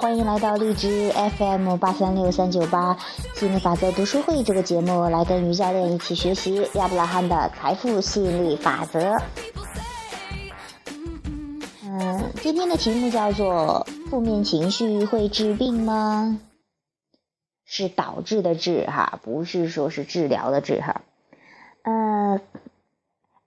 欢迎来到荔枝 FM 八三六三九八吸引力法则读书会这个节目，来跟于教练一起学习亚伯拉罕的财富吸引力法则。嗯，今天的题目叫做“负面情绪会治病吗？”是导致的治哈，不是说是治疗的治哈。嗯。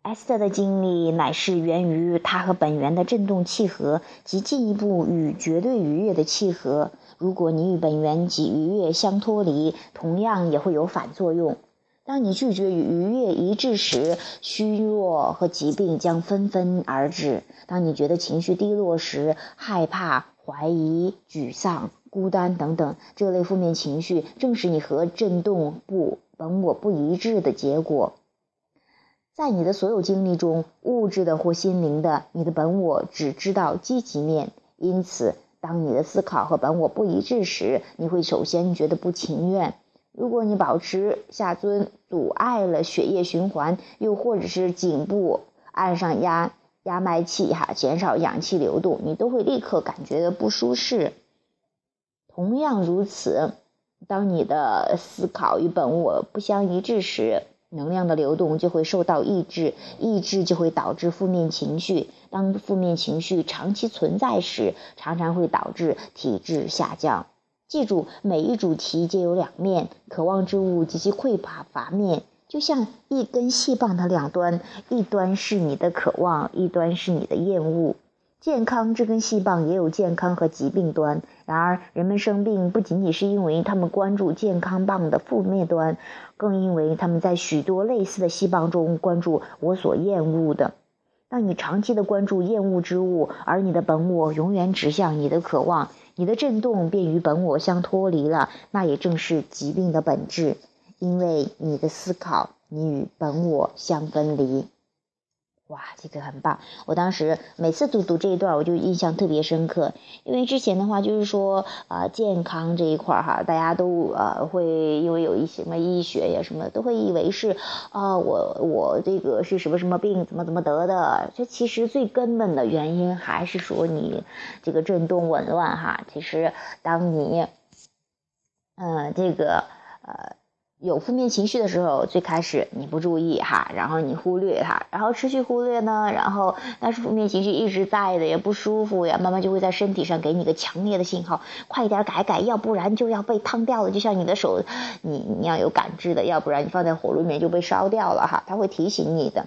S 特的经历乃是源于他和本源的振动契合及进一步与绝对愉悦的契合。如果你与本源及愉悦相脱离，同样也会有反作用。当你拒绝与愉悦一致时，虚弱和疾病将纷纷而至。当你觉得情绪低落时，害怕、怀疑、沮丧、孤单等等这类负面情绪，正是你和振动不本我不一致的结果。在你的所有经历中，物质的或心灵的，你的本我只知道积极面。因此，当你的思考和本我不一致时，你会首先觉得不情愿。如果你保持下尊，阻碍了血液循环，又或者是颈部按上压压脉器，哈，减少氧气流动，你都会立刻感觉到不舒适。同样如此，当你的思考与本我不相一致时，能量的流动就会受到抑制，抑制就会导致负面情绪。当负面情绪长期存在时，常常会导致体质下降。记住，每一主题皆有两面，渴望之物及其匮乏乏面，就像一根细棒的两端，一端是你的渴望，一端是你的厌恶。健康这根细棒也有健康和疾病端，然而人们生病不仅仅是因为他们关注健康棒的负面端，更因为他们在许多类似的细棒中关注我所厌恶的。当你长期的关注厌恶之物，而你的本我永远指向你的渴望，你的振动便与本我相脱离了。那也正是疾病的本质，因为你的思考，你与本我相分离。哇，这个很棒！我当时每次读读这一段，我就印象特别深刻。因为之前的话，就是说啊，健康这一块儿哈，大家都呃会因为有一些什么医学呀什么，都会以为是啊，我我这个是什么什么病，怎么怎么得的？这其实最根本的原因还是说你这个振动紊乱哈。其实当你嗯这个呃。有负面情绪的时候，最开始你不注意哈，然后你忽略它，然后持续忽略呢，然后但是负面情绪一直在的，也不舒服呀，慢慢就会在身体上给你个强烈的信号，快点改改，要不然就要被烫掉了。就像你的手，你你要有感知的，要不然你放在火炉里面就被烧掉了哈，它会提醒你的。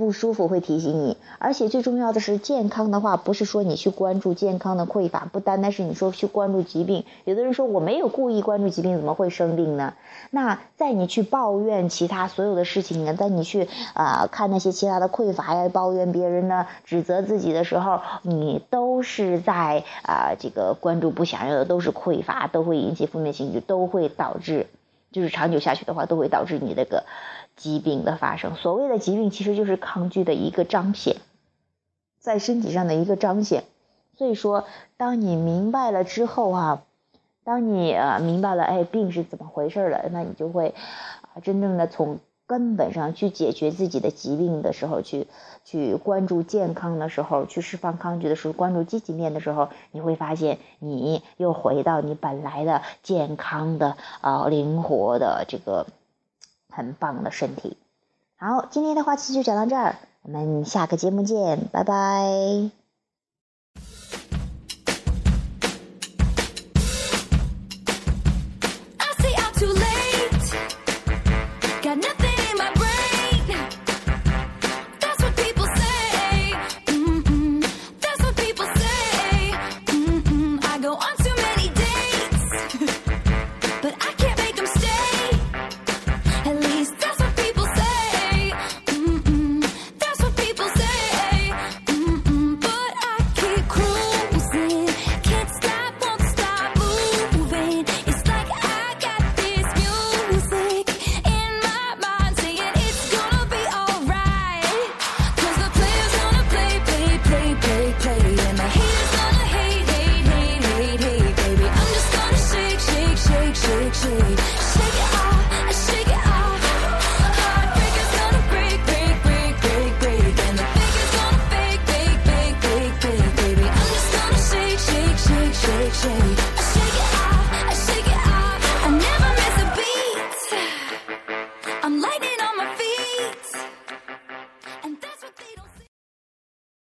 不舒服会提醒你，而且最重要的是健康的话，不是说你去关注健康的匮乏，不单单是你说去关注疾病。有的人说我没有故意关注疾病，怎么会生病呢？那在你去抱怨其他所有的事情呢，在你去啊看那些其他的匮乏呀，抱怨别人呢，指责自己的时候，你都是在啊这个关注不想要的，都是匮乏，都会引起负面情绪，都会导致，就是长久下去的话，都会导致你这个。疾病的发生，所谓的疾病其实就是抗拒的一个彰显，在身体上的一个彰显。所以说，当你明白了之后啊，当你呃明白了，哎，病是怎么回事了，那你就会啊真正的从根本上去解决自己的疾病的时候，去去关注健康的时候，去释放抗拒的时候，关注积极面的时候，你会发现你又回到你本来的健康的啊灵活的这个。很棒的身体，好，今天的话题就讲到这儿，我们下个节目见，拜拜。